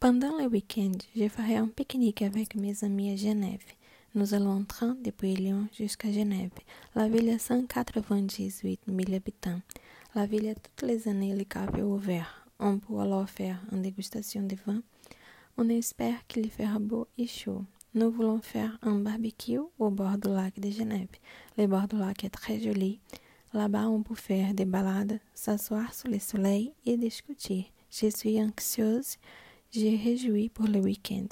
Pendant le week-end, je ferai un pique-nique avec mes amis à Genève. Nous allons en train depuis Lyon jusqu'à Genève. La ville a 198 000 habitants. La ville a toutes les années les caves ouverts. On peut alors faire une dégustation de vin. On espère qu'il fera beau et chaud. Nous voulons faire un barbecue au bord du lac de Genève. Le bord du lac est très joli. Là-bas, on peut faire des balades, s'asseoir sous le soleil et discuter. Je suis anxieuse. Je réjouis pour le week-end.